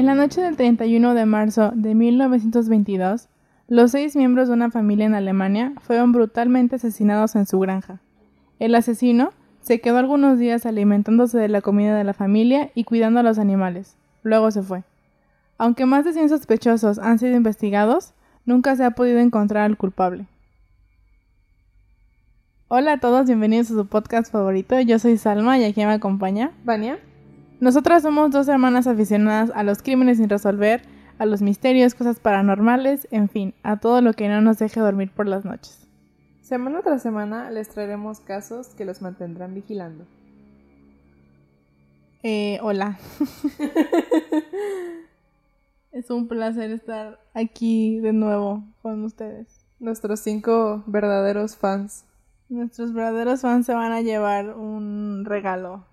En la noche del 31 de marzo de 1922, los seis miembros de una familia en Alemania fueron brutalmente asesinados en su granja. El asesino se quedó algunos días alimentándose de la comida de la familia y cuidando a los animales. Luego se fue. Aunque más de 100 sospechosos han sido investigados, nunca se ha podido encontrar al culpable. Hola a todos, bienvenidos a su podcast favorito. Yo soy Salma y aquí me acompaña Vania. Nosotras somos dos hermanas aficionadas a los crímenes sin resolver, a los misterios, cosas paranormales, en fin, a todo lo que no nos deje dormir por las noches. Semana tras semana les traeremos casos que los mantendrán vigilando. Eh, hola. es un placer estar aquí de nuevo con ustedes. Nuestros cinco verdaderos fans. Nuestros verdaderos fans se van a llevar un regalo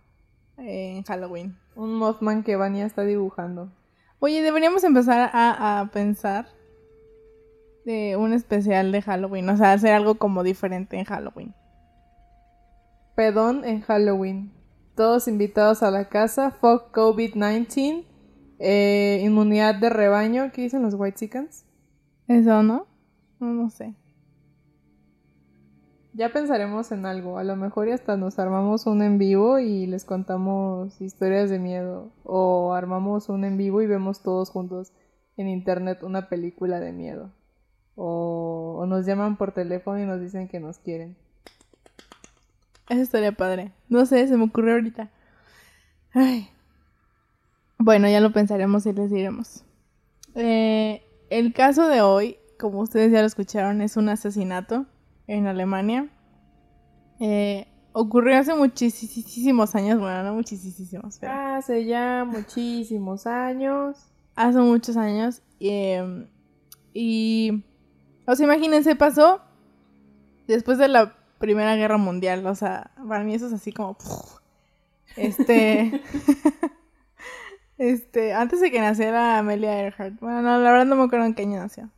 en Halloween. Un Mothman que Vania está dibujando. Oye, deberíamos empezar a, a pensar de un especial de Halloween, o sea, hacer algo como diferente en Halloween. Pedón en Halloween. Todos invitados a la casa. Fuck COVID-19. Eh, inmunidad de rebaño. ¿Qué dicen los White Chickens? Eso, ¿no? No, no sé. Ya pensaremos en algo. A lo mejor hasta nos armamos un en vivo y les contamos historias de miedo. O armamos un en vivo y vemos todos juntos en internet una película de miedo. O, o nos llaman por teléfono y nos dicen que nos quieren. Eso estaría padre. No sé, se me ocurrió ahorita. Ay. Bueno, ya lo pensaremos y les diremos. Eh, el caso de hoy, como ustedes ya lo escucharon, es un asesinato en Alemania. Eh, ocurrió hace muchísimos años, bueno, no muchísimos, pero Hace ya muchísimos años. hace muchos años. eh, y, o sea, imagínense, pasó después de la Primera Guerra Mundial. O sea, para mí eso es así como... Este... este, antes de que naciera Amelia Earhart. Bueno, no, la verdad no me acuerdo en qué año nació.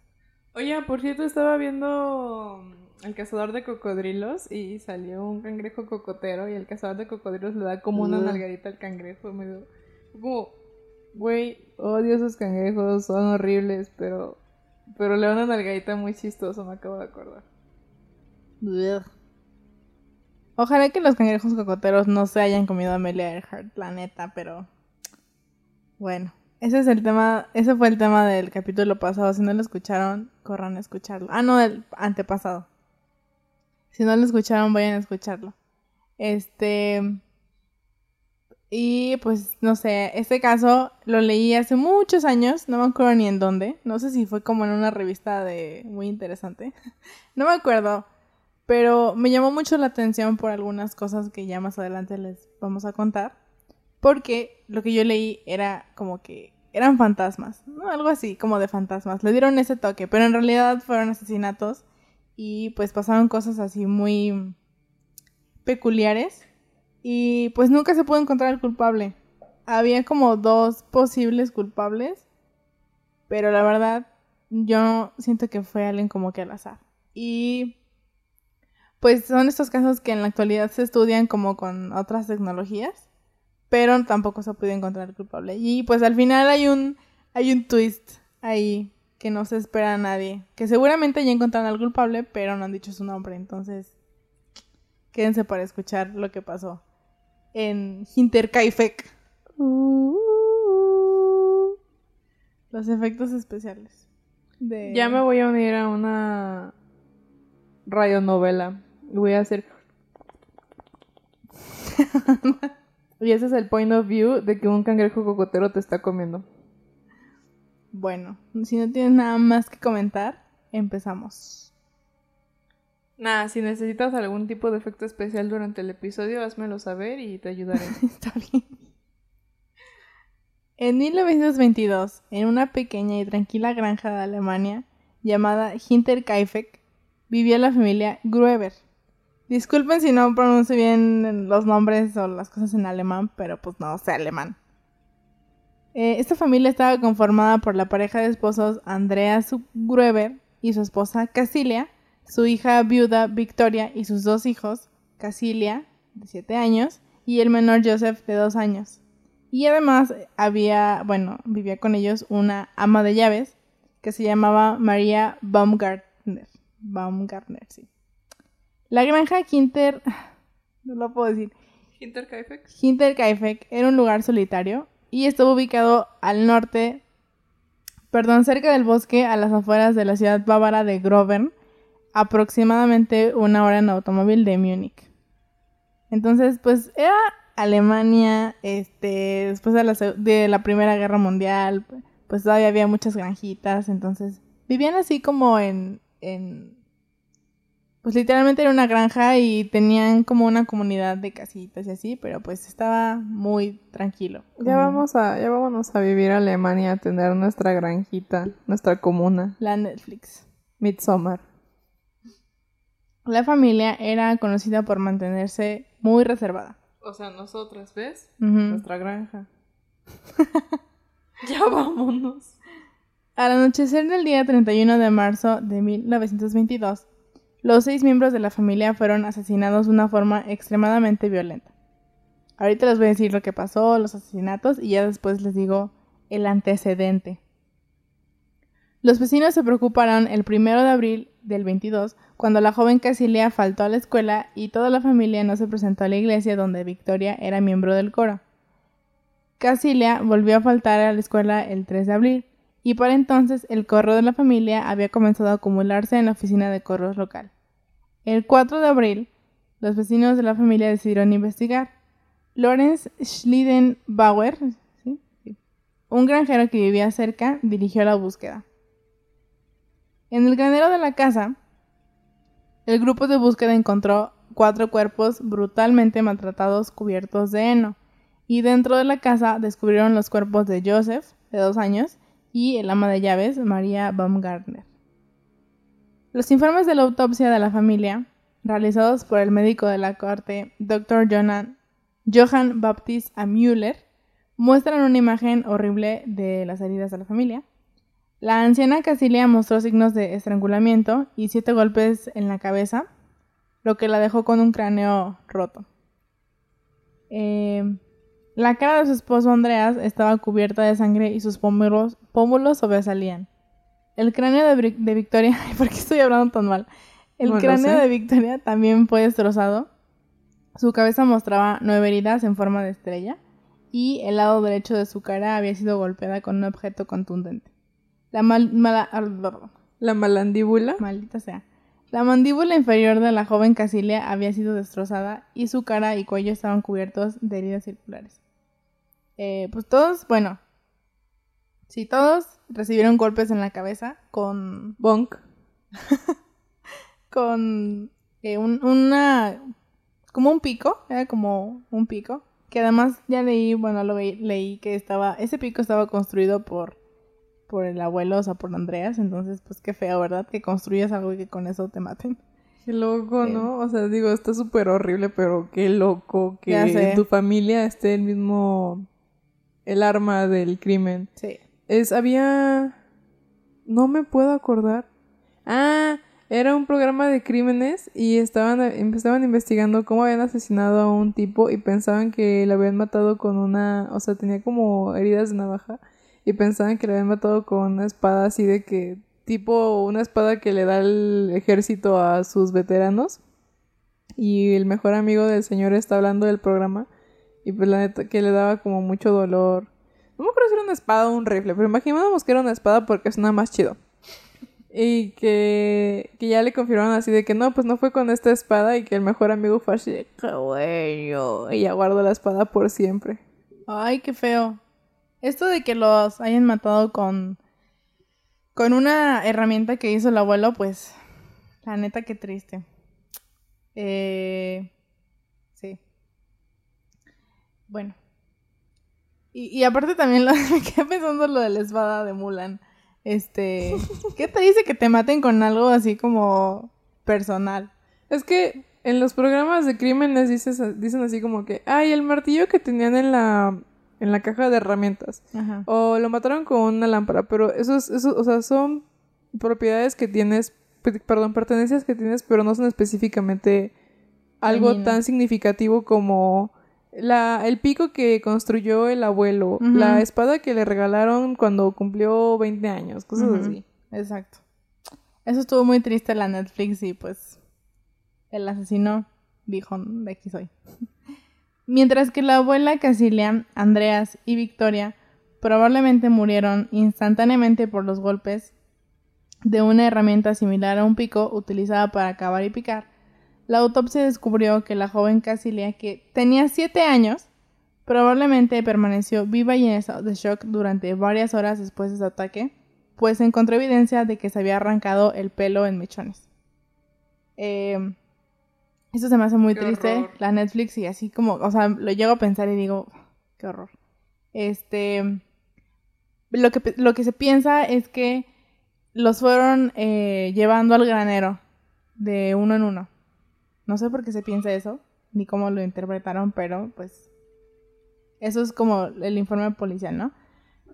Oye, por cierto, estaba viendo El cazador de cocodrilos y salió un cangrejo cocotero y el cazador de cocodrilos le da como una nalgadita al cangrejo. Me dio como, güey, odio esos cangrejos, son horribles, pero, pero le da una nalgadita muy chistosa, me acabo de acordar. Ugh. Ojalá que los cangrejos cocoteros no se hayan comido a Amelia Earhart, la neta, pero bueno, ese es el tema, ese fue el tema del capítulo pasado. Si no lo escucharon, corran a escucharlo. Ah, no, del antepasado. Si no lo escucharon, vayan a escucharlo. Este y pues no sé, este caso lo leí hace muchos años, no me acuerdo ni en dónde, no sé si fue como en una revista de muy interesante. No me acuerdo, pero me llamó mucho la atención por algunas cosas que ya más adelante les vamos a contar. Porque lo que yo leí era como que eran fantasmas, ¿no? Algo así, como de fantasmas. Le dieron ese toque, pero en realidad fueron asesinatos y pues pasaron cosas así muy peculiares y pues nunca se pudo encontrar el culpable. Había como dos posibles culpables, pero la verdad yo siento que fue alguien como que al azar. Y pues son estos casos que en la actualidad se estudian como con otras tecnologías, pero tampoco se pudo encontrar el culpable. Y pues al final hay un hay un twist ahí que no se espera a nadie, que seguramente ya encontraron al culpable, pero no han dicho su nombre, entonces quédense para escuchar lo que pasó en Hinterkaifeck. Los efectos especiales. De... Ya me voy a unir a una radionovela. Y voy a hacer. y ese es el point of view de que un cangrejo cocotero te está comiendo. Bueno, si no tienes nada más que comentar, empezamos. Nada, si necesitas algún tipo de efecto especial durante el episodio, házmelo saber y te ayudaré. Está bien. En 1922, en una pequeña y tranquila granja de Alemania llamada Hinterkaifeck, vivía la familia Gruber. Disculpen si no pronuncio bien los nombres o las cosas en alemán, pero pues no sé alemán. Eh, esta familia estaba conformada por la pareja de esposos Andreas Gruber y su esposa Casilia, su hija viuda Victoria y sus dos hijos, Casilia, de 7 años, y el menor Joseph, de 2 años. Y además había, bueno, vivía con ellos una ama de llaves que se llamaba María Baumgartner. Baumgartner, sí. La granja Hinter, no lo puedo decir. Hinterkaifeck. Hinterkaifeck era un lugar solitario y estuvo ubicado al norte, perdón, cerca del bosque a las afueras de la ciudad bávara de Grovern, aproximadamente una hora en automóvil de Múnich. Entonces, pues era Alemania, este, después de la, de la Primera Guerra Mundial, pues todavía había muchas granjitas, entonces vivían así como en, en, pues literalmente era una granja y tenían como una comunidad de casitas y así, pero pues estaba muy tranquilo. Ya vamos a, ya vámonos a vivir a Alemania, a tener nuestra granjita, nuestra comuna. La Netflix. Midsommar. La familia era conocida por mantenerse muy reservada. O sea, nosotras, ¿ves? Nuestra granja. ya vámonos. Al anochecer del día 31 de marzo de 1922, los seis miembros de la familia fueron asesinados de una forma extremadamente violenta. Ahorita les voy a decir lo que pasó, los asesinatos, y ya después les digo el antecedente. Los vecinos se preocuparon el 1 de abril del 22 cuando la joven Casilia faltó a la escuela y toda la familia no se presentó a la iglesia donde Victoria era miembro del coro. Casilia volvió a faltar a la escuela el 3 de abril y para entonces el correo de la familia había comenzado a acumularse en la oficina de correos local. El 4 de abril, los vecinos de la familia decidieron investigar. Lawrence Schlidenbauer, ¿sí? Sí. un granjero que vivía cerca, dirigió la búsqueda. En el granero de la casa, el grupo de búsqueda encontró cuatro cuerpos brutalmente maltratados cubiertos de heno, y dentro de la casa descubrieron los cuerpos de Joseph, de dos años, y el ama de llaves, María Baumgartner. Los informes de la autopsia de la familia, realizados por el médico de la corte, Dr. Johann, Johann Baptist A. Müller, muestran una imagen horrible de las heridas de la familia. La anciana Casilia mostró signos de estrangulamiento y siete golpes en la cabeza, lo que la dejó con un cráneo roto. Eh, la cara de su esposo Andreas estaba cubierta de sangre y sus pómulos, pómulos sobresalían. El cráneo de, Victoria, ¿por qué estoy hablando tan mal? El cráneo de Victoria también fue destrozado. Su cabeza mostraba nueve heridas en forma de estrella y el lado derecho de su cara había sido golpeada con un objeto contundente. La mal- mala- La malandíbula. Maldita sea. La mandíbula inferior de la joven Casilia había sido destrozada y su cara y cuello estaban cubiertos de heridas circulares. Eh, pues todos, bueno, sí, todos recibieron golpes en la cabeza con, Bonk. con eh, un- una, como un pico, era como un pico, que además ya leí, bueno, lo leí que estaba, ese pico estaba construido por, por el abuelo, o sea, por Andreas, entonces pues qué feo, ¿verdad? Que construyas algo y que con eso te maten. Qué loco, Eh. ¿no? O sea, digo, está súper horrible, pero qué loco que en tu familia esté el mismo... El arma del crimen. Sí. Es, había... No me puedo acordar. Ah, era un programa de crímenes y estaban, estaban investigando cómo habían asesinado a un tipo y pensaban que le habían matado con una... O sea, tenía como heridas de navaja y pensaban que le habían matado con una espada así de que... Tipo una espada que le da el ejército a sus veteranos. Y el mejor amigo del señor está hablando del programa. Y pues la neta que le daba como mucho dolor. No me acuerdo si era una espada o un rifle, pero imaginábamos que era una espada porque suena más chido. Y que, que ya le confirmaron así de que no, pues no fue con esta espada y que el mejor amigo fue así de bueno. Y ya guardó la espada por siempre. Ay, qué feo. Esto de que los hayan matado con con una herramienta que hizo el abuelo, pues la neta qué triste. Eh, sí. Bueno. Y, y aparte también lo, me quedé pensando lo de la espada de Mulan. Este, ¿qué te dice que te maten con algo así como personal? Es que en los programas de crímenes dices, dicen así como que, ay, el martillo que tenían en la, en la caja de herramientas. Ajá. O lo mataron con una lámpara, pero esos, esos, o sea, son propiedades que tienes, pe- perdón, pertenencias que tienes, pero no son específicamente algo tan significativo como la, el pico que construyó el abuelo, la espada que le regalaron cuando cumplió 20 años, cosas así. Exacto. Eso estuvo muy triste la Netflix y pues el asesino dijo, de aquí soy. Mientras que la abuela Casilia, Andreas y Victoria probablemente murieron instantáneamente por los golpes de una herramienta similar a un pico utilizada para cavar y picar, la autopsia descubrió que la joven Casilia, que tenía 7 años, probablemente permaneció viva y en estado de shock durante varias horas después de su ataque, pues encontró evidencia de que se había arrancado el pelo en mechones. Eh, eso se me hace muy Qué triste, horror. la Netflix, y así como, o sea, lo llego a pensar y digo, qué horror. Este, lo que, lo que se piensa es que los fueron eh, llevando al granero de uno en uno. No sé por qué se piensa eso, ni cómo lo interpretaron, pero pues eso es como el informe policial, ¿no?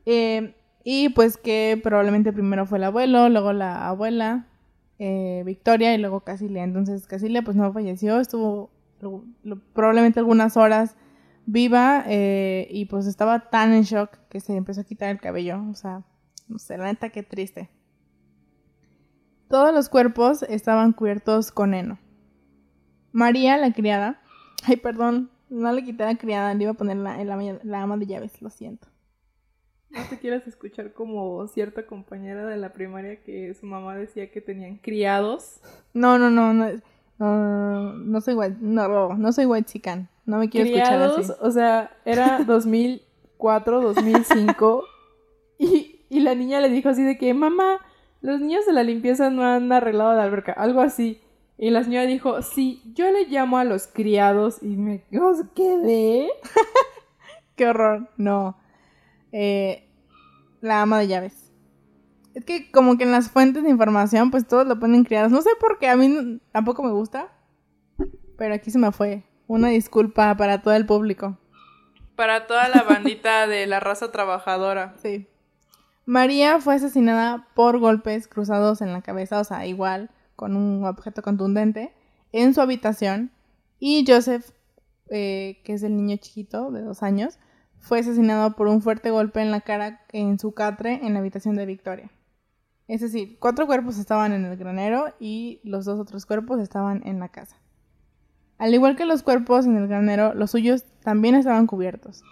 Eh, y pues que probablemente primero fue el abuelo, luego la abuela, eh, Victoria y luego Casilia. Entonces Casilia pues no falleció, estuvo probablemente algunas horas viva eh, y pues estaba tan en shock que se empezó a quitar el cabello. O sea, no sé, la neta qué triste. Todos los cuerpos estaban cubiertos con heno. María, la criada, ay perdón, no le quité la criada, le iba a poner la ama de llaves, lo siento. No te quieras escuchar como cierta compañera de la primaria que su mamá decía que tenían criados. No, no, no, no, no, no soy white, no, no soy white chican, no me quiero escuchar criados, así. o sea, era 2004, 2005 y, y la niña le dijo así de que, mamá, los niños de la limpieza no han arreglado la alberca, algo así. Y la señora dijo, sí, yo le llamo a los criados y me quedé. Qué horror, no. Eh, la ama de llaves. Es que como que en las fuentes de información pues todos lo ponen criados. No sé por qué, a mí tampoco me gusta. Pero aquí se me fue. Una disculpa para todo el público. Para toda la bandita de la raza trabajadora. Sí. María fue asesinada por golpes cruzados en la cabeza, o sea, igual, con un objeto contundente, en su habitación. Y Joseph, eh, que es el niño chiquito de dos años, fue asesinado por un fuerte golpe en la cara en su catre en la habitación de Victoria. Es decir, cuatro cuerpos estaban en el granero y los dos otros cuerpos estaban en la casa. Al igual que los cuerpos en el granero, los suyos también estaban cubiertos.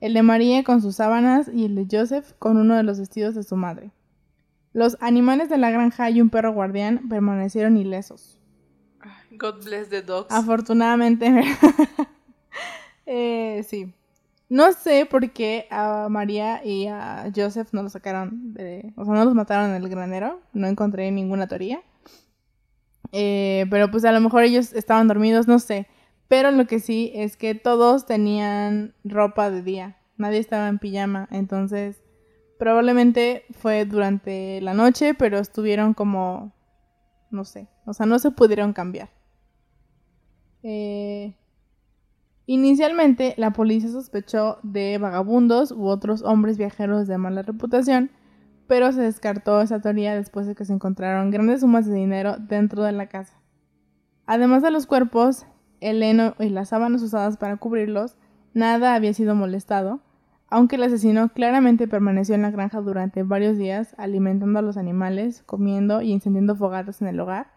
El de María con sus sábanas y el de Joseph con uno de los vestidos de su madre. Los animales de la granja y un perro guardián permanecieron ilesos. God bless the dogs. Afortunadamente, eh, sí. No sé por qué a María y a Joseph no los sacaron de... O sea, no los mataron en el granero. No encontré ninguna teoría. Eh, pero pues a lo mejor ellos estaban dormidos, no sé. Pero lo que sí es que todos tenían ropa de día. Nadie estaba en pijama. Entonces, probablemente fue durante la noche, pero estuvieron como... No sé. O sea, no se pudieron cambiar. Eh, Inicialmente, la policía sospechó de vagabundos u otros hombres viajeros de mala reputación, pero se descartó esa teoría después de que se encontraron grandes sumas de dinero dentro de la casa. Además de los cuerpos, el heno y las sábanas usadas para cubrirlos, nada había sido molestado, aunque el asesino claramente permaneció en la granja durante varios días, alimentando a los animales, comiendo y encendiendo fogatas en el hogar,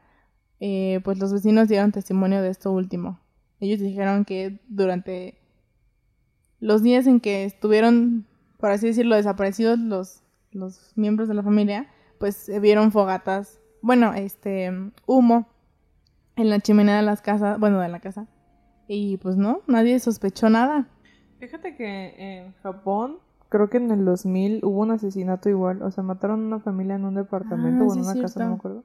eh, pues los vecinos dieron testimonio de esto último. Ellos dijeron que durante los días en que estuvieron, por así decirlo, desaparecidos los, los miembros de la familia, pues se vieron fogatas, bueno, este, humo en la chimenea de las casas, bueno, de la casa. Y pues no, nadie sospechó nada. Fíjate que en Japón, creo que en el 2000 hubo un asesinato igual. O sea, mataron a una familia en un departamento Ah, o en sí, una casa, no me acuerdo.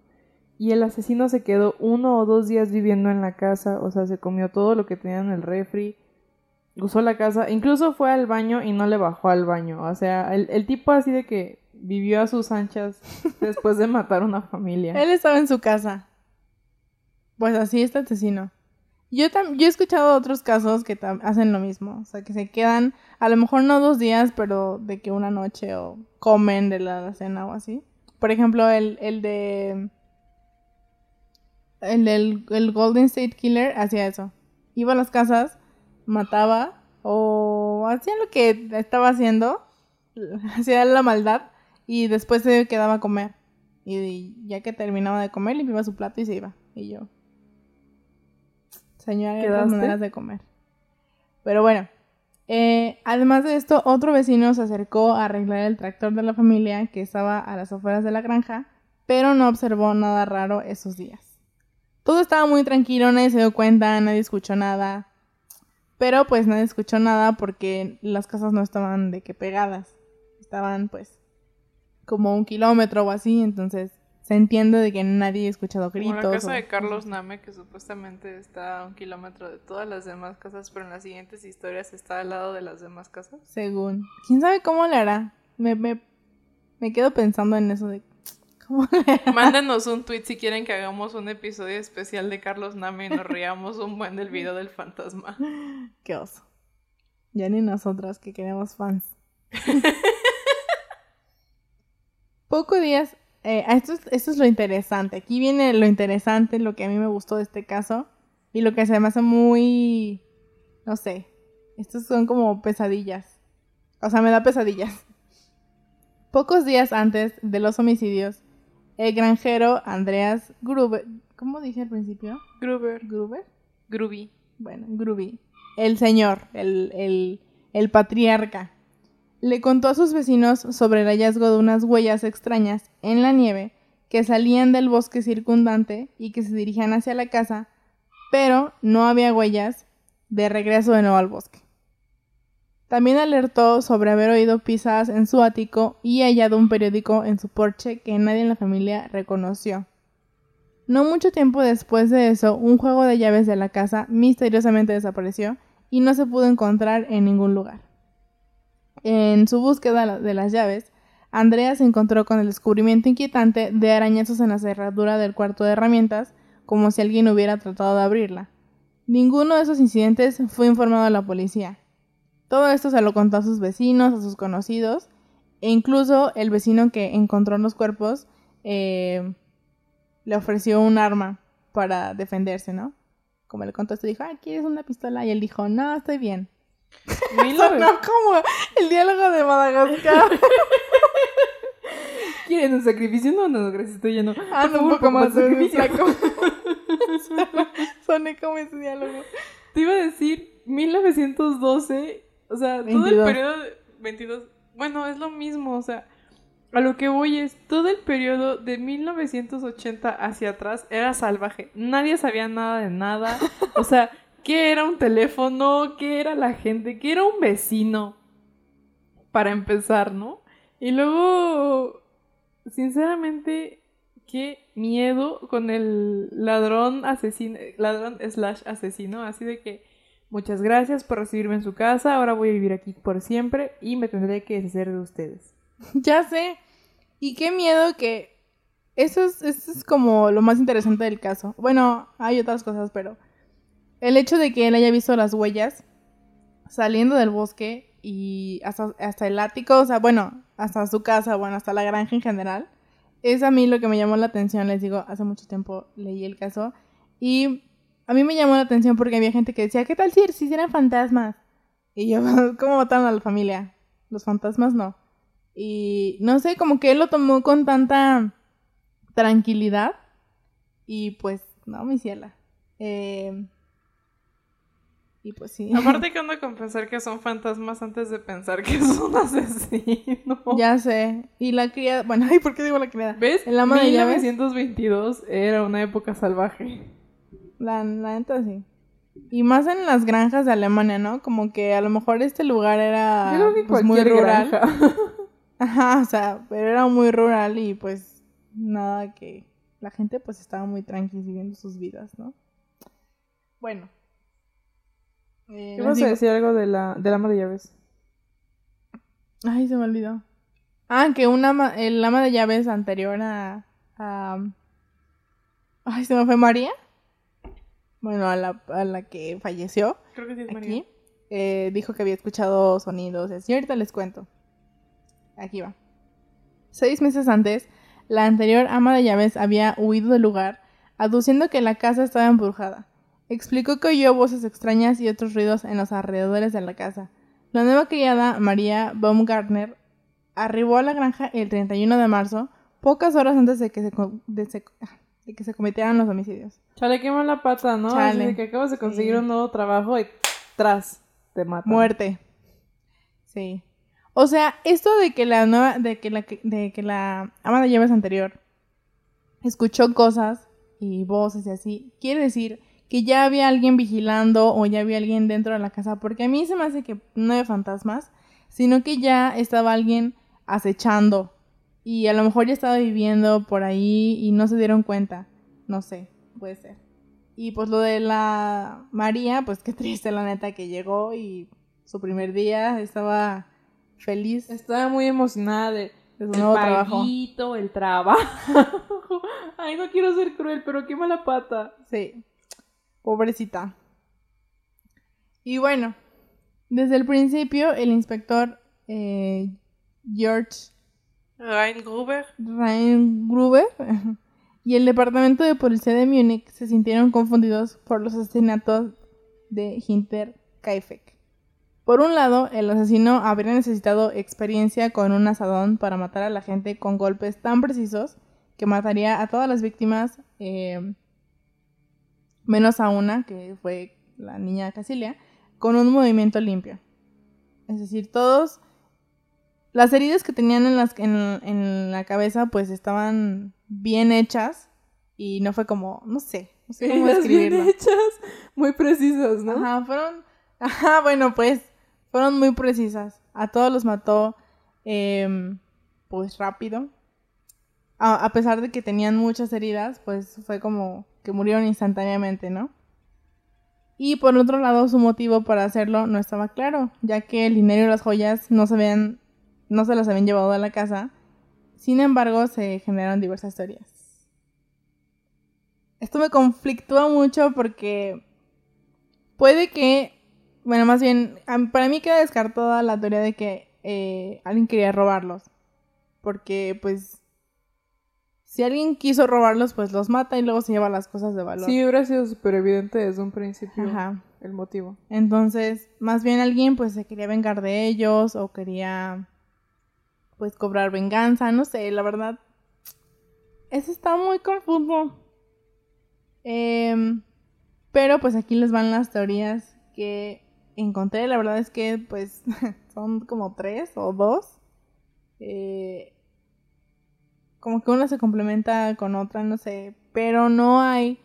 Y el asesino se quedó uno o dos días viviendo en la casa. O sea, se comió todo lo que tenía en el refri. Usó la casa. Incluso fue al baño y no le bajó al baño. O sea, el, el tipo así de que vivió a sus anchas después de matar a una familia. Él estaba en su casa. Pues así está el asesino. Yo, yo he escuchado otros casos que hacen lo mismo. O sea, que se quedan, a lo mejor no dos días, pero de que una noche o comen de la cena o así. Por ejemplo, el, el de. El del el Golden State Killer hacía eso. Iba a las casas, mataba o hacía lo que estaba haciendo, hacía la maldad y después se quedaba a comer. Y ya que terminaba de comer, limpiaba su plato y se iba. Y yo, señora, hay otras maneras de comer. Pero bueno, eh, además de esto, otro vecino se acercó a arreglar el tractor de la familia que estaba a las afueras de la granja, pero no observó nada raro esos días. Todo estaba muy tranquilo, nadie se dio cuenta, nadie escuchó nada. Pero pues nadie escuchó nada porque las casas no estaban de que pegadas. Estaban pues como un kilómetro o así, entonces se entiende de que nadie ha escuchado gritos. Como la casa de Carlos Name, que supuestamente está a un kilómetro de todas las demás casas, pero en las siguientes historias está al lado de las demás casas. Según. ¿Quién sabe cómo le hará? Me, me, me quedo pensando en eso de... Mándenos un tweet si quieren que hagamos un episodio especial de Carlos Name y nos riamos un buen del video del fantasma. Qué oso. Ya ni nosotras que queremos fans. Poco días eh, esto, es, esto es lo interesante. Aquí viene lo interesante, lo que a mí me gustó de este caso. Y lo que se me hace muy. No sé. Estos son como pesadillas. O sea, me da pesadillas. Pocos días antes de los homicidios, el granjero Andreas Gruber. ¿Cómo dije al principio? Gruber. ¿Gruber? Gruby. Bueno, Gruby. El señor, el, el, el patriarca le contó a sus vecinos sobre el hallazgo de unas huellas extrañas en la nieve que salían del bosque circundante y que se dirigían hacia la casa, pero no había huellas de regreso de nuevo al bosque. También alertó sobre haber oído pisadas en su ático y hallado un periódico en su porche que nadie en la familia reconoció. No mucho tiempo después de eso, un juego de llaves de la casa misteriosamente desapareció y no se pudo encontrar en ningún lugar. En su búsqueda de las llaves, Andrea se encontró con el descubrimiento inquietante de arañazos en la cerradura del cuarto de herramientas, como si alguien hubiera tratado de abrirla. Ninguno de esos incidentes fue informado a la policía. Todo esto se lo contó a sus vecinos, a sus conocidos, e incluso el vecino que encontró los cuerpos eh, le ofreció un arma para defenderse, ¿no? Como le contó esto, dijo, ah, ¿quieres una pistola? Y él dijo, no, estoy bien. Sonó como el diálogo de Madagascar. ¿Quieren un sacrificio? No, no, gracias, estoy lleno. Ah, no, un poco más de sacrificio. Soné como ese diálogo. Te iba a decir 1912, o sea, 22. todo el periodo de 22. Bueno, es lo mismo, o sea, a lo que voy es, todo el periodo de 1980 hacia atrás era salvaje. Nadie sabía nada de nada. O sea, ¿Qué era un teléfono? ¿Qué era la gente? ¿Qué era un vecino? Para empezar, ¿no? Y luego, sinceramente, qué miedo con el ladrón asesino, ladrón slash asesino, así de que muchas gracias por recibirme en su casa, ahora voy a vivir aquí por siempre y me tendré que deshacer de ustedes. Ya sé. Y qué miedo que... Eso es, eso es como lo más interesante del caso. Bueno, hay otras cosas, pero el hecho de que él haya visto las huellas saliendo del bosque y hasta, el ático, o sea, bueno, hasta su casa, bueno, hasta la granja en general, es a mí lo que me llamó la atención. Les digo, hace mucho tiempo leí el caso y a mí me llamó la atención porque había gente que decía, ¿qué tal si, si eran fantasmas? Y yo, ¿cómo mataron a la familia? Los fantasmas no. Y no sé, como que él lo tomó con tanta tranquilidad y pues, no, mi ciela. Eh, y pues sí. Aparte que ando con pensar que son fantasmas antes de pensar que es un asesino. Ya sé. Y la criada, bueno, ¿y por qué digo la criada? ¿Ves? El ama 1922 era una época salvaje. La, la neta sí. Y más en las granjas de Alemania, ¿no? Como que a lo mejor este lugar era Yo creo que pues, muy rural. Ajá, o sea, pero era muy rural y pues nada que la gente pues estaba muy tranquila viviendo sus vidas, ¿no? Bueno, eh, ¿Qué vas a decir algo de la, del ama de llaves? Ay, se me olvidó. Ah, que un ama, el ama de llaves anterior a, Ay, se me fue María. Bueno, a la, a la que falleció. Creo que sí es aquí, María. Eh, dijo que había escuchado sonidos. Y ahorita les cuento. Aquí va. Seis meses antes, la anterior ama de llaves había huido del lugar, aduciendo que la casa estaba embrujada explicó que oyó voces extrañas y otros ruidos en los alrededores de la casa. La nueva criada, María Baumgartner, arribó a la granja el 31 de marzo, pocas horas antes de que se, co- de se- de que se cometieran los homicidios. Chale, qué mala pata, ¿no? Chale. Así que acabas de conseguir Sí. un nuevo trabajo y tras, te matan. Muerte. Sí. O sea, esto de que la nueva, de que la, de que la ama de llaves anterior escuchó cosas y voces y así, quiere decir que ya había alguien vigilando o ya había alguien dentro de la casa, porque a mí se me hace que no había fantasmas, sino que ya estaba alguien acechando y a lo mejor ya estaba viviendo por ahí y no se dieron cuenta, no sé, puede ser. Y pues lo de la María, pues qué triste la neta que llegó y su primer día estaba feliz. Estaba muy emocionada de, De su el nuevo trabajo. el trabajo. Ay, no quiero ser cruel, pero qué mala pata. Sí, pobrecita. Y bueno, desde el principio el inspector eh, George Ryan Gruber. Y el departamento de policía de Múnich se sintieron confundidos por los asesinatos de Hinter Kaifek. Por un lado, el asesino habría necesitado experiencia con un asadón para matar a la gente con golpes tan precisos que mataría a todas las víctimas, eh, menos a una, que fue la niña Casilia, con un movimiento limpio. Es decir, todos las heridas que tenían en, las, en, en la cabeza pues estaban bien hechas y no fue como, no sé, no sé cómo Heridas bien describirlo. hechas, muy precisas, ¿no? Ajá, fueron, ajá, bueno, pues fueron muy precisas. A todos los mató em, pues rápido. A, a pesar de que tenían muchas heridas, pues fue como que murieron instantáneamente, ¿no? Y por otro lado, su motivo para hacerlo no estaba claro, ya que el dinero y las joyas no se habían, no se las habían llevado a la casa. Sin embargo, se generaron diversas teorías. Esto me conflictúa mucho porque puede que, bueno, más bien, para mí queda descartada la teoría de que eh, alguien quería robarlos. Porque, pues, si alguien quiso robarlos, pues los mata y luego se lleva las cosas de valor. Sí, hubiera sido súper evidente desde un principio Ajá. el motivo. Entonces, más bien alguien pues se quería vengar de ellos o quería pues cobrar venganza, no sé, la verdad. Eso está muy confuso. Em, pero pues aquí les van las teorías que encontré. La verdad es que pues son como tres o dos. Eh, como que una se complementa con otra, no sé. Pero no hay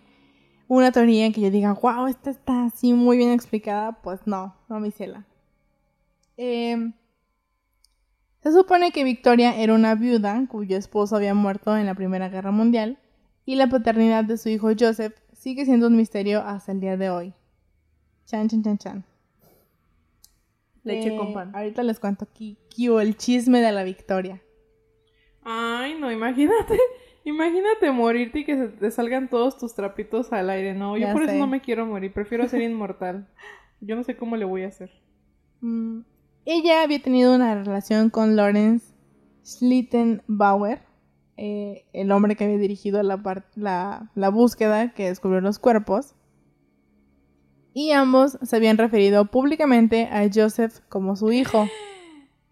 una teoría que yo diga, wow, esta está así muy bien explicada. Pues no, no mi ciela. Em, se supone que Victoria era una viuda cuyo esposo había muerto en la Primera Guerra Mundial y la paternidad de su hijo Joseph sigue siendo un misterio hasta el día de hoy. Chan, chan, chan, chan. Leche Eh, con pan. Ahorita les cuento aquí, el chisme de la Victoria. Ay, no, imagínate. Imagínate morirte y que se te salgan todos tus trapitos al aire. No, yo Ya por eso sé. no me quiero morir. Prefiero ser inmortal. Yo no sé cómo le voy a hacer. Mm, Ella había tenido una relación con Lawrence Schlittenbauer, eh, el hombre que había dirigido la, par- la, la búsqueda que descubrió los cuerpos. Y ambos se habían referido públicamente a Joseph como su hijo.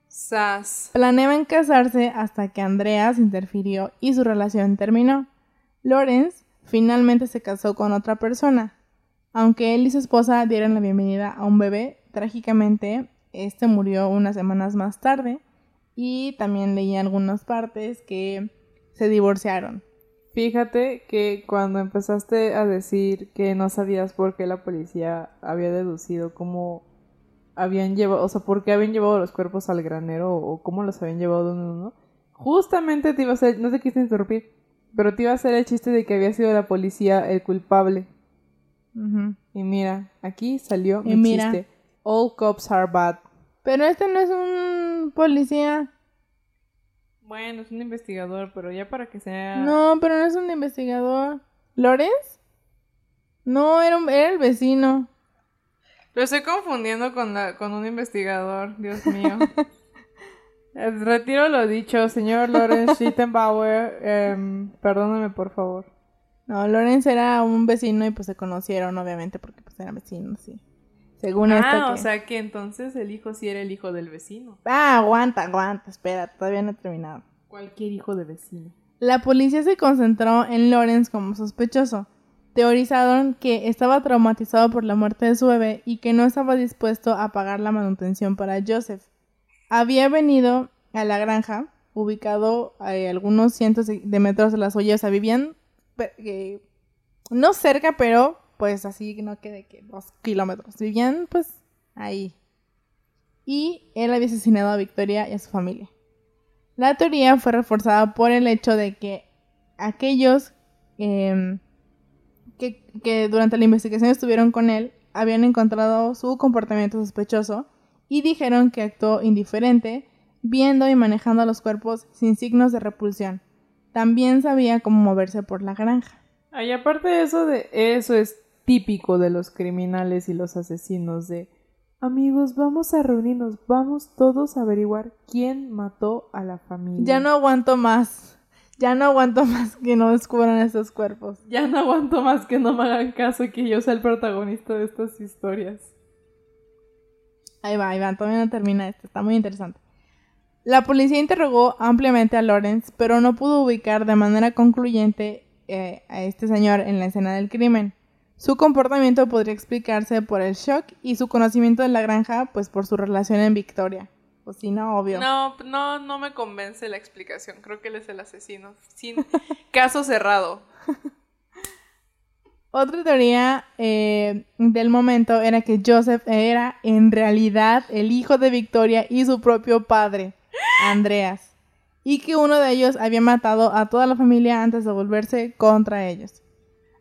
Sas. Planeaban casarse hasta que Andreas interfirió y su relación terminó. Lawrence finalmente se casó con otra persona. Aunque él y su esposa dieron la bienvenida a un bebé, trágicamente este murió unas semanas más tarde y también leí algunas partes que se divorciaron. Fíjate que cuando empezaste a decir que no sabías por qué la policía había deducido cómo habían llevado, o sea, por qué habían llevado los cuerpos al granero o cómo los habían llevado uno uno, justamente te iba a hacer, no te quise interrumpir, pero te iba a hacer el chiste de que había sido la policía el culpable. Y mira, aquí salió Y mi mira. chiste. All cops are bad. Pero este no es un policía. Bueno, es un investigador, pero ya para que sea... No, pero no es un investigador. ¿Lawrence? No, era, un- era el vecino. Lo estoy confundiendo con, la, con un investigador, Dios mío. Eh, Retiro lo dicho, señor Lawrence Schittenbauer. em, perdóname, por favor. No, Lawrence era un vecino y pues se conocieron, obviamente, porque pues eran vecinos, sí. Según esto. Ah, o que- sea que entonces el hijo sí era el hijo del vecino. Ah, aguanta, aguanta, espera, todavía no he terminado. Cualquier hijo de vecino. La policía se concentró en Lawrence como sospechoso. Teorizaron que estaba traumatizado por la muerte de su bebé y que no estaba dispuesto a pagar la manutención para Joseph. Había venido a la granja, ubicado a algunos cientos de metros de las ollas, o sea, vivían eh, no cerca, pero pues así no que de que dos kilómetros. Vivían pues ahí. Y él había asesinado a Victoria y a su familia. La teoría fue reforzada por el hecho de que aquellos em, que, que durante la investigación estuvieron con él habían encontrado su comportamiento sospechoso y dijeron que actuó indiferente, viendo y manejando los cuerpos sin signos de repulsión. También sabía cómo moverse por la granja. Aparte de eso, de eso es típico de los criminales y los asesinos de amigos, vamos a reunirnos, vamos todos a averiguar quién mató a la familia. Ya no aguanto más. Ya no aguanto más que no descubran estos cuerpos. Ya no aguanto más que no me hagan caso y que yo sea el protagonista de estas historias. Ahí va, ahí va, todavía no termina esto, está muy interesante. La policía interrogó ampliamente a Lawrence, pero no pudo ubicar de manera concluyente eh, a este señor en la escena del crimen. Su comportamiento podría explicarse por el shock y su conocimiento de la granja, pues por su relación en Victoria. Pues sí, no, obvio. No, no, no me convence la explicación. Creo que él es el asesino. Sin caso cerrado. Otra teoría eh, del momento era que Joseph era en realidad el hijo de Victoria y su propio padre, Andreas, y que uno de ellos había matado a toda la familia antes de volverse contra ellos.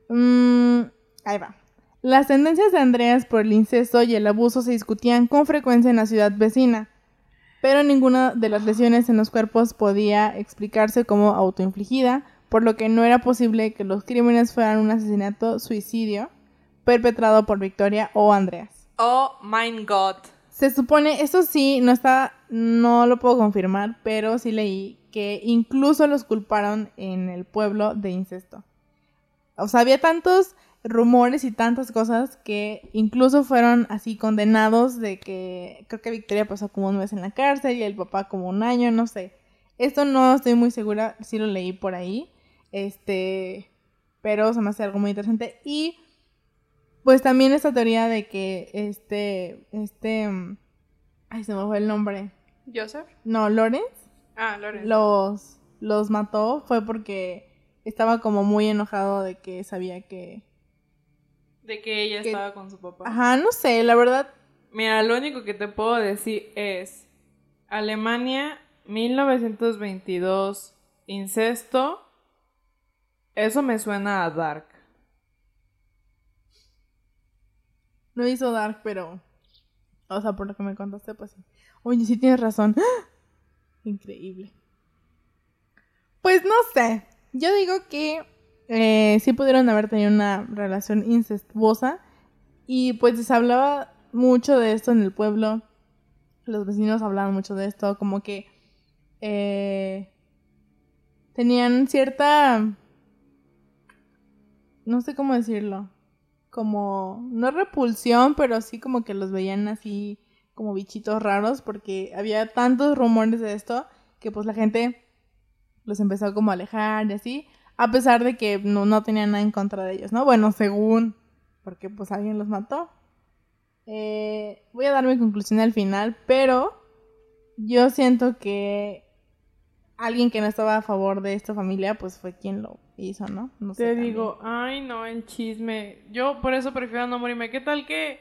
Mm, ahí va. Las tendencias de Andreas por el incesto y el abuso se discutían con frecuencia en la ciudad vecina, pero ninguna de las lesiones en los cuerpos podía explicarse como autoinfligida, por lo que no era posible que los crímenes fueran un asesinato suicidio perpetrado por Victoria o Andreas. Oh my god. Se supone, eso sí, no está, no lo puedo confirmar, pero sí leí que incluso los culparon en el pueblo de incesto. O sea, había tantos rumores y tantas cosas que incluso fueron así condenados de que creo que Victoria pasó como un mes en la cárcel y el papá como un año, no sé. Esto no estoy muy segura, sí lo leí por ahí. Este, pero se me hace algo muy interesante y pues también esta teoría de que este este ay se me fue el nombre. ¿Joseph? No, Lawrence Ah, Lorenz. los los mató fue porque estaba como muy enojado de que sabía que De que ella que- estaba con su papá. Ajá, no sé, la verdad Mira, lo único que te puedo decir es Alemania 1922 incesto. Eso me suena a Dark. no hizo Dark, pero o sea, por lo que me contaste pues sí. Oye, sí tienes razón. Increíble. Pues no sé. Yo digo que eh, sí pudieron haber tenido una relación incestuosa. Y pues se hablaba mucho de esto en el pueblo. Los vecinos hablaban mucho de esto. Como que eh, tenían cierta... No sé cómo decirlo. Como... No repulsión, pero sí como que los veían así como bichitos raros. Porque había tantos rumores de esto que pues la gente los empezó como a alejar y así, a pesar de que no, no tenían nada en contra de ellos, ¿no? Bueno, según, porque pues alguien los mató. Eh, voy a dar mi conclusión al final, pero yo siento que alguien que no estaba a favor de esta familia, pues fue quien lo hizo, ¿no? No sé, Te también. digo, ay no, el chisme. Yo por eso prefiero no morirme. ¿Qué tal que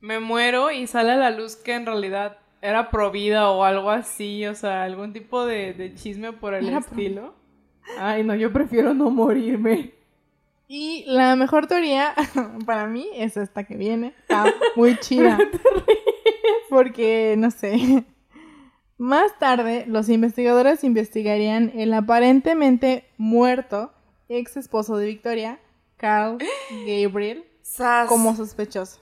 me muero y sale a la luz que en realidad era provida o algo así? O sea, algún tipo de, de chisme por el Era estilo. Ay no, yo prefiero no morirme. Y la mejor teoría para mí es esta que viene. Está muy chida. Porque, no sé. Más tarde, los investigadores investigarían el aparentemente muerto ex esposo de Victoria, Carl Gabriel, como sospechoso.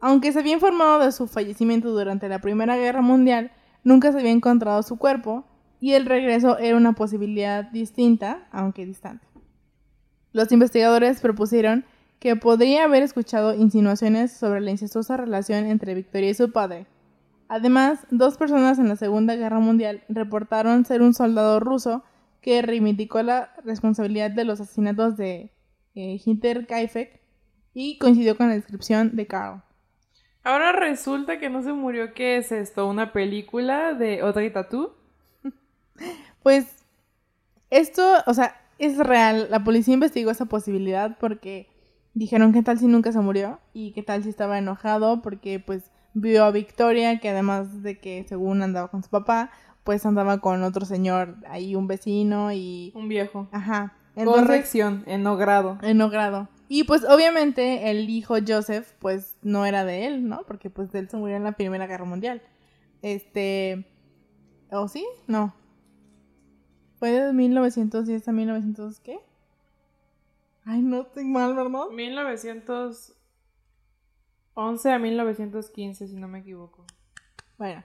Aunque se había informado de su fallecimiento durante la Primera Guerra Mundial, nunca se había encontrado su cuerpo y el regreso era una posibilidad distinta, aunque distante. Los investigadores propusieron que podría haber escuchado insinuaciones sobre la incestuosa relación entre Victoria y su padre. Además, dos personas en la Segunda Guerra Mundial reportaron ser un soldado ruso que reivindicó la responsabilidad de los asesinatos de eh, Kaifek y coincidió con la descripción de Carl. Ahora resulta que no se murió. ¿Qué es esto? ¿Una película de Audrey Tattoo? Pues esto, o sea, es real. La policía investigó esa posibilidad porque dijeron qué tal si nunca se murió y qué tal si estaba enojado porque pues vio a Victoria que además de que según andaba con su papá, pues andaba con otro señor ahí, un vecino y... Un viejo. Ajá. Corrección, en no grado. En no grado. Y pues obviamente el hijo Joseph pues no era de él, ¿no? Porque pues él se murió en la Primera Guerra Mundial. Este... ¿O sí? No. Fue de 1910 a 1900 ¿qué? Ay, no estoy mal, ¿verdad? 1911 a 1915, si no me equivoco. Bueno,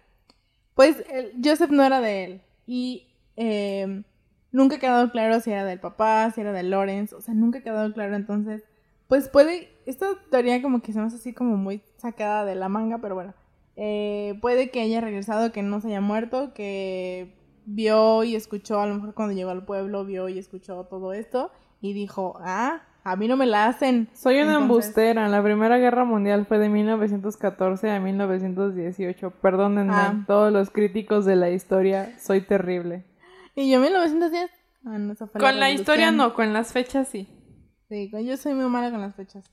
pues el Joseph no era de él. Y eh, nunca ha quedado claro si era del papá, si era de Lawrence. O sea, nunca ha quedado claro. Entonces, pues puede. Esta teoría, como que se me hace así como muy sacada de la manga, pero bueno. Eh, puede que haya regresado, que no se haya muerto, que vio y escuchó, a lo mejor cuando llegó al pueblo, vio y escuchó todo esto y dijo, ah, a mí no me la hacen. Soy una Entonces- embustera. La Primera Guerra Mundial fue de 1914 a 1918. Perdónenme, Ah. todos los críticos de la historia, soy terrible. Y yo 1910. Ah, no, esa fue Con la historia no, con las fechas sí. Sí, yo soy muy mala con las fechas.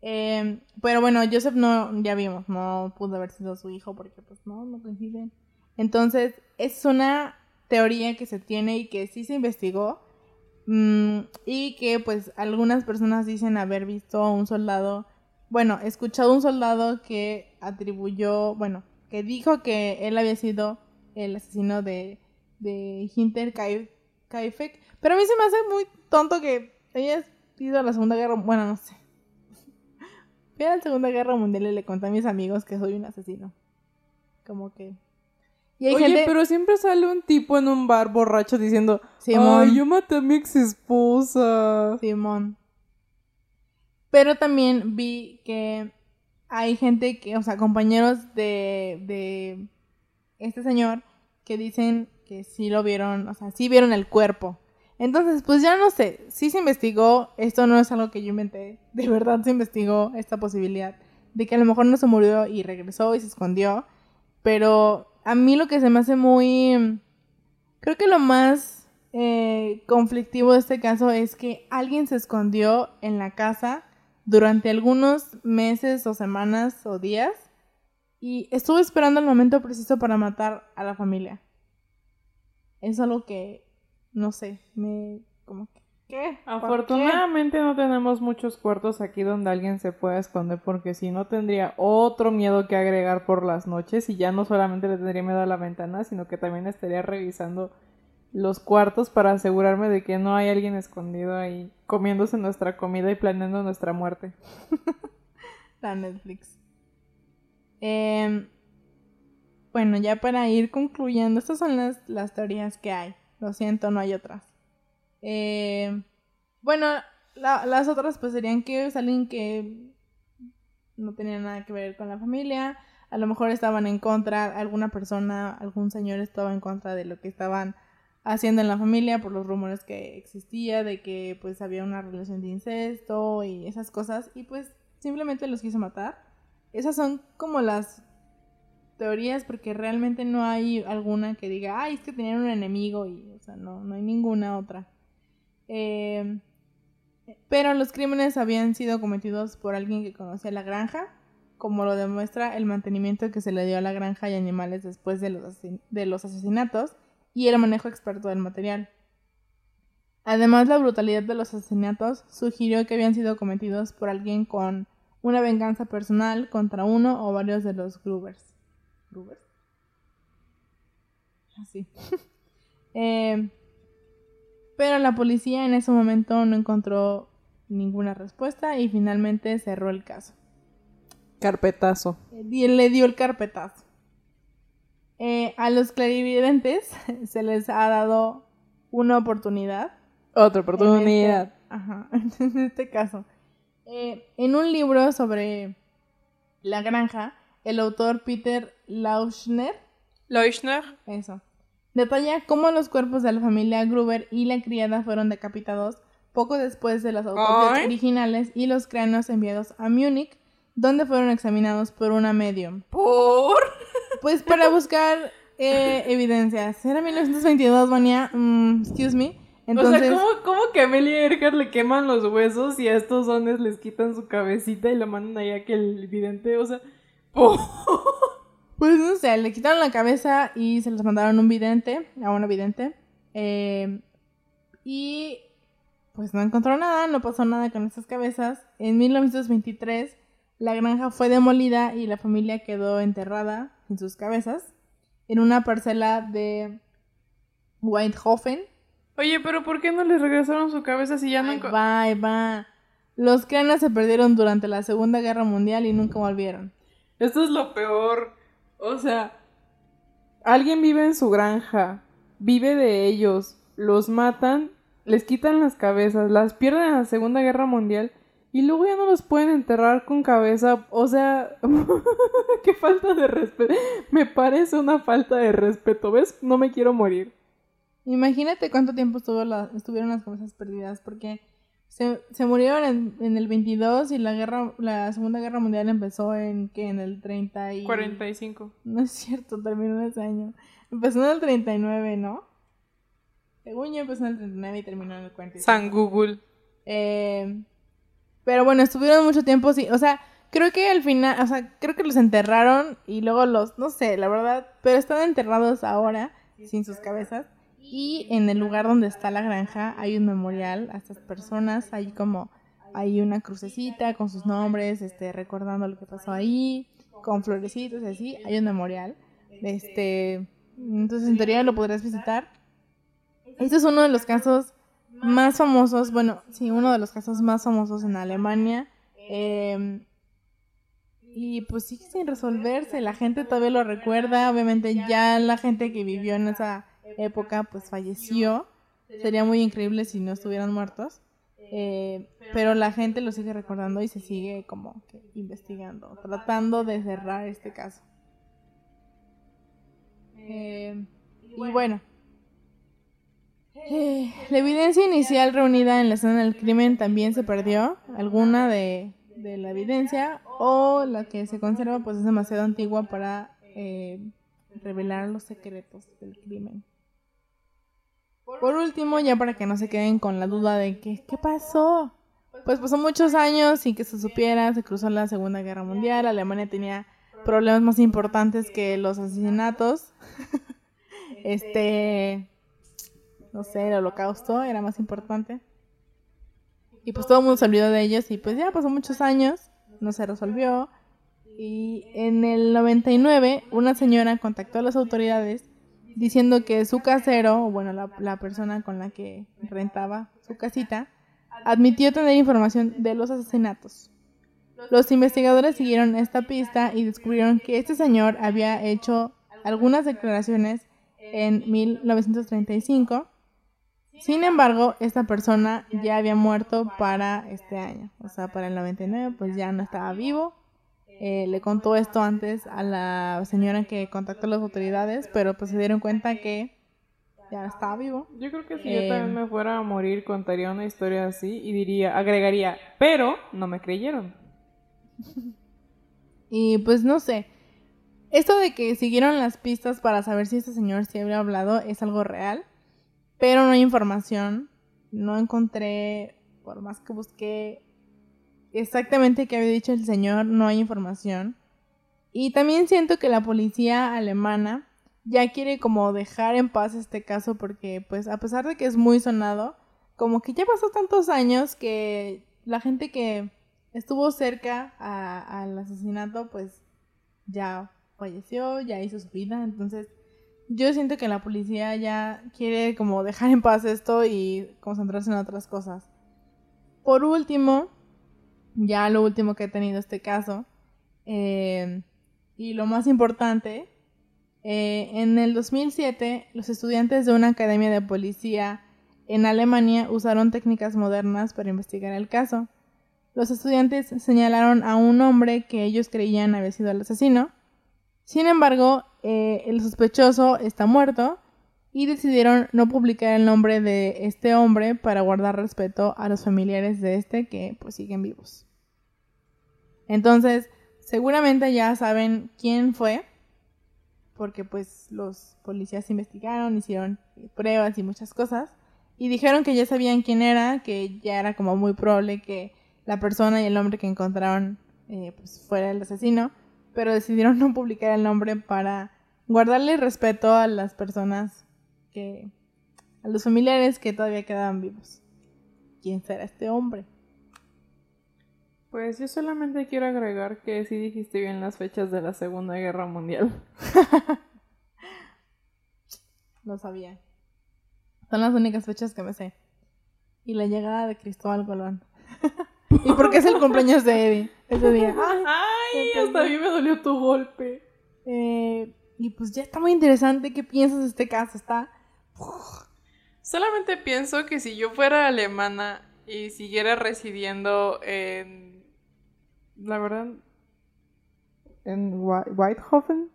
Eh, pero bueno, Joseph no, ya vimos, no pudo haber sido su hijo porque pues no, no coinciden. Entonces, es una teoría que se tiene y que sí se investigó. mm, y que pues algunas personas dicen haber visto a un soldado, bueno, escuchado a un soldado que atribuyó, bueno, que dijo que él había sido el asesino de, de Hinter Kai- Kaifek. Pero a mí se me hace muy tonto que haya ido a la Segunda Guerra, bueno, no sé. Fui a la Segunda Guerra Mundial y le conté a mis amigos que soy un asesino. Como que... Y hay Oye, gente... pero siempre sale un tipo en un bar borracho diciendo, Simón. ay, yo maté a mi ex esposa. Simón. Pero también vi que hay gente que, o sea, compañeros de, de este señor que dicen que sí lo vieron, o sea, sí vieron el cuerpo. Entonces, pues ya no sé, sí se investigó, esto no es algo que yo inventé, de verdad se investigó esta posibilidad de que a lo mejor no se murió y regresó y se escondió, pero a mí lo que se me hace muy... Creo que lo más eh, conflictivo de este caso es que alguien se escondió en la casa durante algunos meses o semanas o días y estuvo esperando el momento preciso para matar a la familia. Es algo que, no sé, me... como que... ¿Qué? ¿Por qué? Afortunadamente no tenemos muchos cuartos aquí donde alguien se pueda esconder porque si no tendría otro miedo que agregar por las noches y ya no solamente le tendría miedo a la ventana, sino que también estaría revisando los cuartos para asegurarme de que no hay alguien escondido ahí comiéndose nuestra comida y planeando nuestra muerte. La Netflix. Em, bueno, ya para ir concluyendo, estas son las, las teorías que hay. Lo siento, no hay otras. Em, bueno, la- las otras pues serían que es alguien que no tenía nada que ver con la familia. A lo mejor estaban en contra, alguna persona, algún señor estaba en contra de lo que estaban haciendo en la familia por los rumores que existía de que pues había una relación de incesto y esas cosas y pues simplemente los quiso matar. Esas son como las teorías porque realmente no hay alguna que diga, ay, es que tenían un enemigo y, o sea, no, no hay ninguna otra. Eh, pero los crímenes habían sido cometidos por alguien que conocía la granja, como lo demuestra el mantenimiento que se le dio a la granja y animales después de los, asesin- de los asesinatos y el manejo experto del material. Además, la brutalidad de los asesinatos sugirió que habían sido cometidos por alguien con una venganza personal contra uno o varios de los Grubers. ¿Grubers? Así. Eh, pero la policía en ese momento no encontró ninguna respuesta y finalmente cerró el caso. Carpetazo. Y le dio el carpetazo. Eh, a los clarividentes se les ha dado una oportunidad Otra en oportunidad. este- Ajá, en este caso. Eh, en un libro sobre la granja, el autor Peter Lauschner, Leuschner. eso, detalla cómo los cuerpos de la familia Gruber y la criada fueron decapitados poco después de las autopsias originales y los cráneos enviados a Múnich, donde fueron examinados por una medium. ¿Por? Pues para buscar eh, evidencias. Era 1922, Vania. mm, excuse me. Entonces, o sea, ¿cómo, cómo que a Amelia Earhart le queman los huesos y a estos dones les quitan su cabecita y la mandan allá que el vidente, o sea... ¿por? Pues no sé, le quitaron la cabeza y se las mandaron a un vidente, a una vidente. eh, y pues no encontró nada, no pasó nada con estas cabezas. En 1923 la granja fue demolida y la familia quedó enterrada sin sus cabezas en una parcela de Whitehofen. Oye, pero ¿por qué no les regresaron su cabeza si ya no... Ahí va. Los cráneos se perdieron durante la Segunda Guerra Mundial y nunca volvieron. Esto es lo peor. O sea, alguien vive en su granja, vive de ellos, los matan, les quitan las cabezas, las pierden en la Segunda Guerra Mundial y luego ya no los pueden enterrar con cabeza. O sea, qué falta de respeto. Me parece una falta de respeto. ¿Ves? No me quiero morir. Imagínate cuánto tiempo estuvieron las cabezas perdidas, porque se, se murieron en, en el 22 y la guerra, la Segunda Guerra Mundial empezó en que en el 30 y 45. no es cierto, terminó en ese año. Empezó en el 39, ¿no? Según yo empezó en el 39 y terminó en el 45. San Google. Eh, pero bueno, estuvieron mucho tiempo, sí. O sea, creo que al final, o sea, creo que los enterraron y luego los, no sé, la verdad, pero están enterrados ahora sin sus cabezas. Y en el lugar donde está la granja hay un memorial a estas personas. Hay como, hay una crucecita con sus nombres, este, recordando lo que pasó ahí, con florecitos y así. Hay un memorial. Este, entonces en teoría lo podrás visitar. Este es uno de los casos más famosos, bueno, sí, uno de los casos más famosos en Alemania. eh, y pues sigue sin resolverse, la gente todavía lo recuerda, obviamente ya la gente que vivió en esa época pues falleció. Sería muy increíble si no estuvieran muertos. eh, pero la gente lo sigue recordando y se sigue como que investigando, tratando de cerrar este caso. Eh, y bueno, eh, la evidencia inicial reunida en la escena del crimen también se perdió. Alguna de, de la evidencia o la que se conserva pues es demasiado antigua para eh, revelar los secretos del crimen. Por último, ya para que no se queden con la duda de que, ¿qué pasó? Pues pasó muchos años sin que se supiera, se cruzó la Segunda Guerra Mundial, Alemania tenía problemas más importantes que los asesinatos. este, no sé, el holocausto era más importante. Y pues todo el mundo se olvidó de ellos y pues ya pasó muchos años, no se resolvió. Y en el 99 una señora contactó a las autoridades diciendo que su casero, o bueno, la, la persona con la que rentaba su casita, admitió tener información de los asesinatos. Los investigadores siguieron esta pista y descubrieron que este señor había hecho algunas declaraciones en 1935. Sin embargo, esta persona ya había muerto para este año, o sea, para el 99, pues ya no estaba vivo. Eh, le contó esto antes a la señora que contactó a las autoridades, pero pues se dieron cuenta que ya estaba vivo. Yo creo que si Eh, yo también me fuera a morir, contaría una historia así y diría, agregaría, pero no me creyeron. Y pues no sé. Esto de que siguieron las pistas para saber si este señor sí había hablado es algo real. Pero no hay información. No encontré, por más que busqué exactamente qué había dicho el señor, no hay información. Y también siento que la policía alemana ya quiere como dejar en paz este caso porque pues a pesar de que es muy sonado, como que ya pasó tantos años que la gente que estuvo cerca al asesinato pues ya falleció, ya hizo su vida, entonces yo siento que la policía ya quiere como dejar en paz esto y concentrarse en otras cosas. Por último, ya lo último que he tenido este caso, eh, y lo más importante, eh, en el 2007 los estudiantes de una academia de policía en Alemania usaron técnicas modernas para investigar el caso. Los estudiantes señalaron a un hombre que ellos creían había sido el asesino. Sin embargo, eh, el sospechoso está muerto y decidieron no publicar el nombre de este hombre para guardar respeto a los familiares de este que pues siguen vivos. Entonces, seguramente ya saben quién fue, porque pues los policías investigaron, hicieron pruebas y muchas cosas, y dijeron que ya sabían quién era, que ya era como muy probable que la persona y el hombre que encontraron eh, pues fuera el asesino, pero decidieron no publicar el nombre para guardarle respeto a las personas que a los familiares que todavía quedaban vivos. ¿Quién será este hombre? Pues yo solamente quiero agregar que sí dijiste bien las fechas de la Segunda Guerra Mundial. no sabía. Son las únicas fechas que me sé. Y la llegada de Cristóbal Colón. ¿Y por qué es el cumpleaños de Eddie ese día? ¡Ay! Hasta a mí me dolió tu golpe. Eh, y pues ya está muy interesante. ¿Qué piensas de este caso? Está Solamente pienso que si yo fuera alemana y siguiera residiendo en. La verdad. En Whitehofen.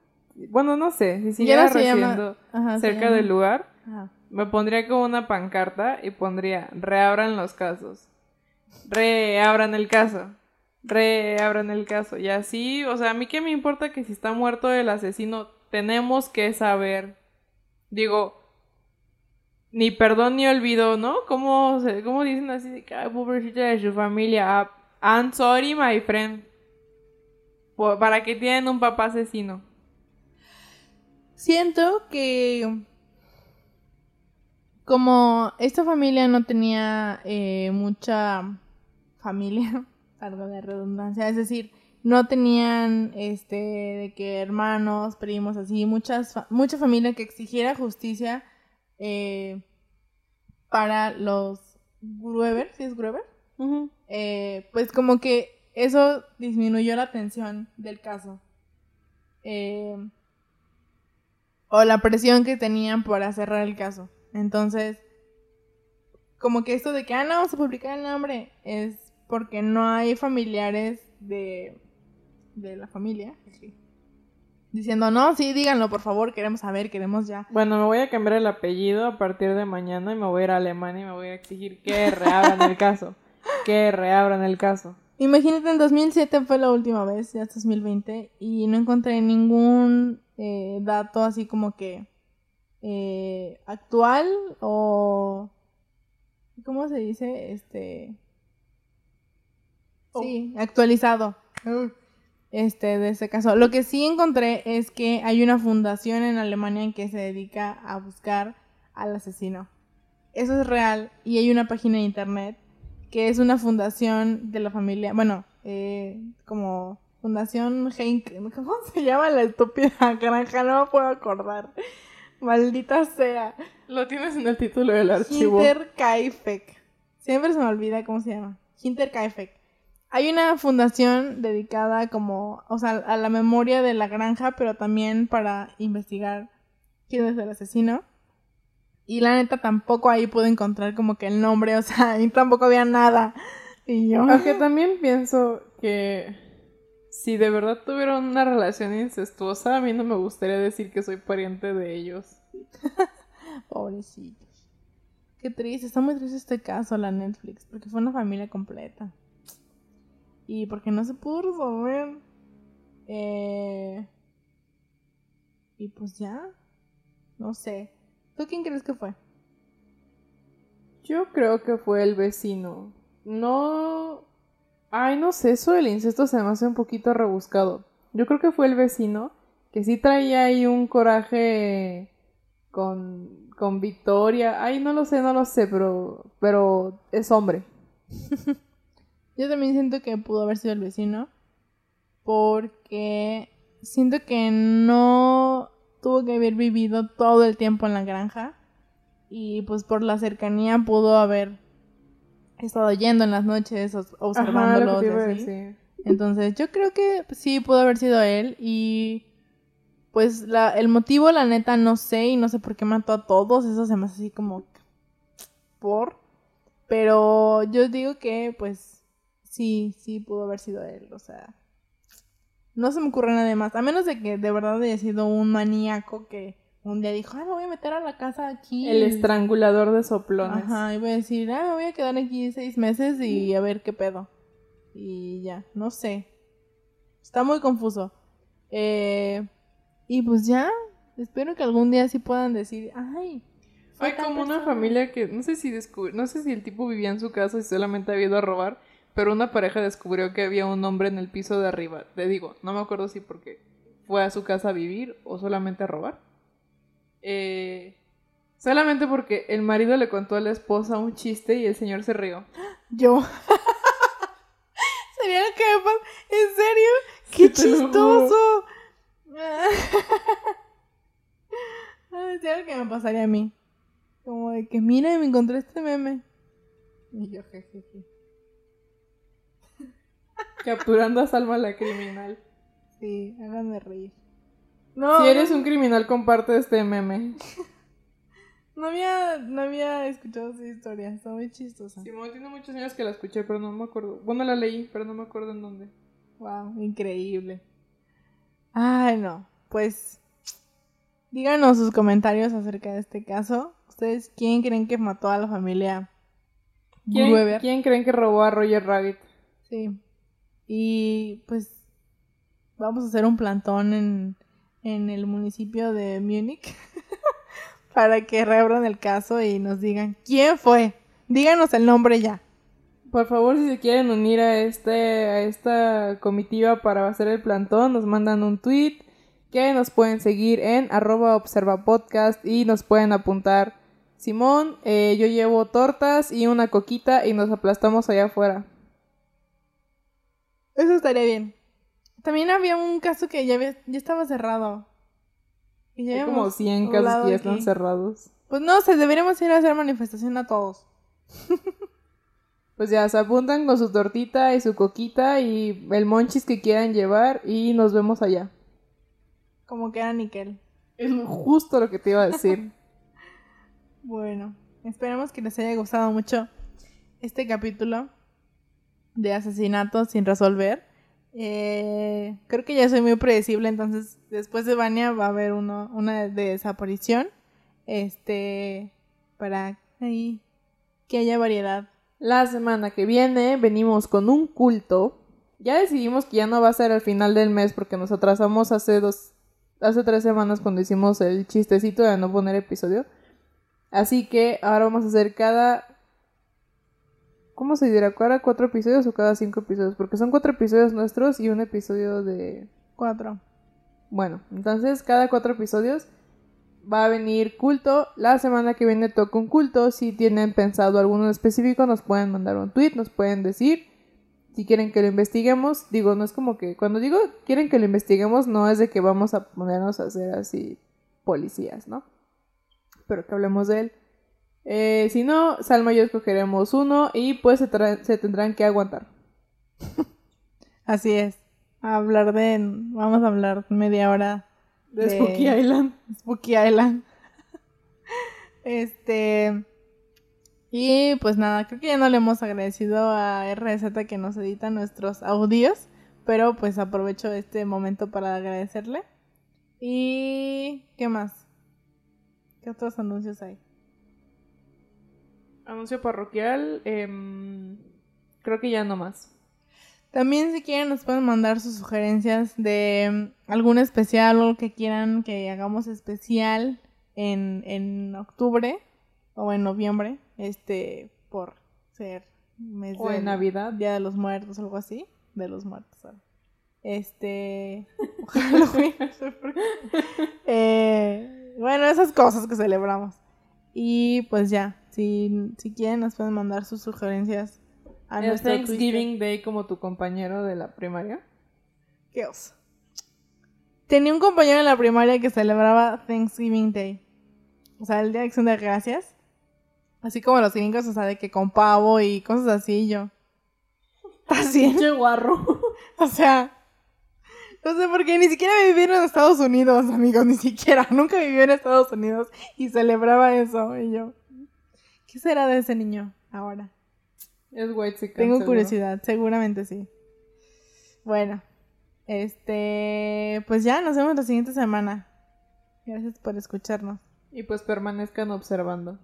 Bueno, no sé. Si siguiera residiendo cerca del lugar, me pondría como una pancarta y pondría: reabran los casos. Reabran el caso. Reabran el caso. Y así, o sea, a mí qué me importa que si está muerto el asesino, tenemos que saber. Digo, ni perdón ni olvido, ¿no? ¿Cómo, cómo dicen así de que, pobrecita de su familia? Ah, I'm sorry, my friend. ¿Para que tienen un papá asesino? Siento que como esta familia no tenía eh, mucha familia, algo de redundancia, es decir, no tenían este de que hermanos, primos, así, muchas mucha familia que exigiera justicia eh, para los Grueber, ¿sí es Grueber? Eh, pues como que eso disminuyó la tensión del caso. Eh, o la presión que tenían para cerrar el caso. Entonces, como que esto de que, ah, no, vamos a publicar el nombre, es porque no hay familiares de, de la familia. Sí diciendo, no, sí, díganlo, por favor, queremos saber, queremos ya. Bueno, me voy a cambiar el apellido a partir de mañana y me voy a ir a Alemania y me voy a exigir que reabran el caso. Que reabran el caso. Imagínate, en 2007 fue la última vez, ya es 2020, y no encontré ningún eh, dato así como que eh, actual o... ¿Cómo se dice? Este... Oh. Sí, actualizado este, de este caso. Lo que sí encontré es que hay una fundación en Alemania que se dedica a buscar al asesino. Eso es real y hay una página de internet que es una fundación de la familia, bueno, eh, como Fundación Henk, ¿cómo se llama la estúpida granja? No me puedo acordar. Maldita sea. Lo tienes en el título del archivo. Hinterkaifeck. Siempre se me olvida cómo se llama. Hinterkaifeck. Hay una fundación dedicada como, o sea, a la memoria de la granja, pero también para investigar quién es el asesino. Y la neta tampoco ahí pude encontrar como que el nombre, o sea, ahí tampoco había nada. Y yo... Aunque también pienso que si de verdad tuvieron una relación incestuosa, a mí no me gustaría decir que soy pariente de ellos. Pobrecitos. Qué triste, está muy triste este caso, la Netflix, porque fue una familia completa. Y porque no se pudo resolver. Eh... Y pues ya. No sé. ¿Tú quién crees que fue? Yo creo que fue el vecino. No. Ay, no sé, eso del incesto se me hace un poquito rebuscado. Yo creo que fue el vecino que sí traía ahí un coraje con, con Victoria. Ay, no lo sé, no lo sé, pero, pero es hombre. Yo también siento que pudo haber sido el vecino. Porque siento que no tuvo que haber vivido todo el tiempo en la granja. Y pues por la cercanía pudo haber estado yendo en las noches, observándolos. Entonces yo creo que sí pudo haber sido él. Y pues la, el motivo, la neta, no sé. Y no sé por qué mató a todos. Eso se me hace así como por. Pero yo digo que, pues, sí, sí pudo haber sido él. O sea, no se me ocurre nada más. A menos de que de verdad haya sido un maníaco que un día dijo, ah, me voy a meter a la casa aquí. El estrangulador de soplones. Ajá, y voy a decir, ah, me voy a quedar aquí seis meses y a ver qué pedo. Y ya, no sé. Está muy confuso. Eh, y pues ya, espero que algún día sí puedan decir, ay. Fue como una familia que, no sé si descubrí, no sé si el tipo vivía en su casa y solamente había ido a robar, pero una pareja descubrió que había un hombre en el piso de arriba. Te digo, no me acuerdo si porque fue a su casa a vivir o solamente a robar. Eh, solamente porque el marido le contó a la esposa un chiste y el señor se rió. Yo. Sería lo que me pasa. ¿En serio? ¡Qué chistoso! Sería lo que me pasaría a mí. Como de que, mira, me encontré este meme. Y yo, jejeje. Capturando a Salma la criminal. Sí, háganme reír. No, si eres un criminal, comparte este meme. No había, no había escuchado esa historia, está muy chistosa. Simón, tiene muchos años que la escuché, pero no me acuerdo. Bueno, la leí, pero no me acuerdo en dónde. Wow, increíble. Ay, no. Pues díganos sus comentarios acerca de este caso. ¿Ustedes quién creen que mató a la familia ¿Quién, ¿Quién creen que robó a Roger Rabbit? Sí. Y pues vamos a hacer un plantón en, en el municipio de Múnich para que reabran el caso y nos digan quién fue. Díganos el nombre ya. Por favor, si se quieren unir a, este, a esta comitiva para hacer el plantón, nos mandan un tweet que nos pueden seguir en arroba observapodcast y nos pueden apuntar. Simón, eh, yo llevo tortas y una coquita y nos aplastamos allá afuera. Eso estaría bien. También había un caso que ya, ya estaba cerrado. Y Hay como 100 casos que ya están cerrados. Pues no, se deberíamos ir a hacer manifestación a todos. Pues ya se apuntan con su tortita y su coquita y el monchis que quieran llevar y nos vemos allá. Como que era níquel. Es justo lo que te iba a decir. bueno, esperemos que les haya gustado mucho este capítulo de asesinatos sin resolver. Eh, creo que ya soy muy predecible, entonces después de Vania va a haber uno, una desaparición. Este, para ahí que haya variedad la semana que viene venimos con un culto. Ya decidimos que ya no va a ser al final del mes porque nos atrasamos hace dos, hace tres semanas cuando hicimos el chistecito de no poner episodio. Así que ahora vamos a hacer cada... ¿Cómo se dirá? ¿Cada cuatro episodios o cada cinco episodios? Porque son cuatro episodios nuestros y un episodio de... Cuatro. Bueno, entonces cada cuatro episodios va a venir culto. La semana que viene toca un culto. Si tienen pensado alguno específico, nos pueden mandar un tweet, nos pueden decir. Si quieren que lo investiguemos, digo, no es como que cuando digo quieren que lo investiguemos, no es de que vamos a ponernos a hacer así policías, ¿no? Pero que hablemos de él. Eh, si no, Salma y yo escogeremos uno y pues se, se tendrán que aguantar. Así es. A hablar de. Vamos a hablar media hora de, Spooky Island. Spooky Island. este. Y pues nada, creo que ya no le hemos agradecido a RZ que nos edita nuestros audios. Pero pues aprovecho este momento para agradecerle. Y. ¿Qué más? ¿Qué otros anuncios hay? Anuncio parroquial. Em, creo que ya no más. También si quieren nos pueden mandar sus sugerencias de mm, algún especial o algo que quieran que hagamos especial en, en octubre o en noviembre, este, por ser mes o de Navidad, Día de los Muertos, algo así, de los muertos. Este, eh, bueno, esas cosas que celebramos. Y pues ya, si, si quieren nos pueden mandar sus sugerencias a el Thanksgiving Day como tu compañero de la primaria. Qué oso. Tenía un compañero en la primaria que celebraba Thanksgiving Day. O sea, el Día de Acción de Gracias. Así como los gringos, o sea, de que con pavo y cosas así, yo. Así. Qué guarro. o sea, no sé por qué, ni siquiera viví en Estados Unidos, amigos, ni siquiera. Nunca viví en Estados Unidos y celebraba eso. Y yo, ¿Qué será de ese niño ahora? Es white Tengo curiosidad, seguramente sí. Bueno, este, pues ya nos vemos la siguiente semana. Gracias por escucharnos. Y pues permanezcan observando.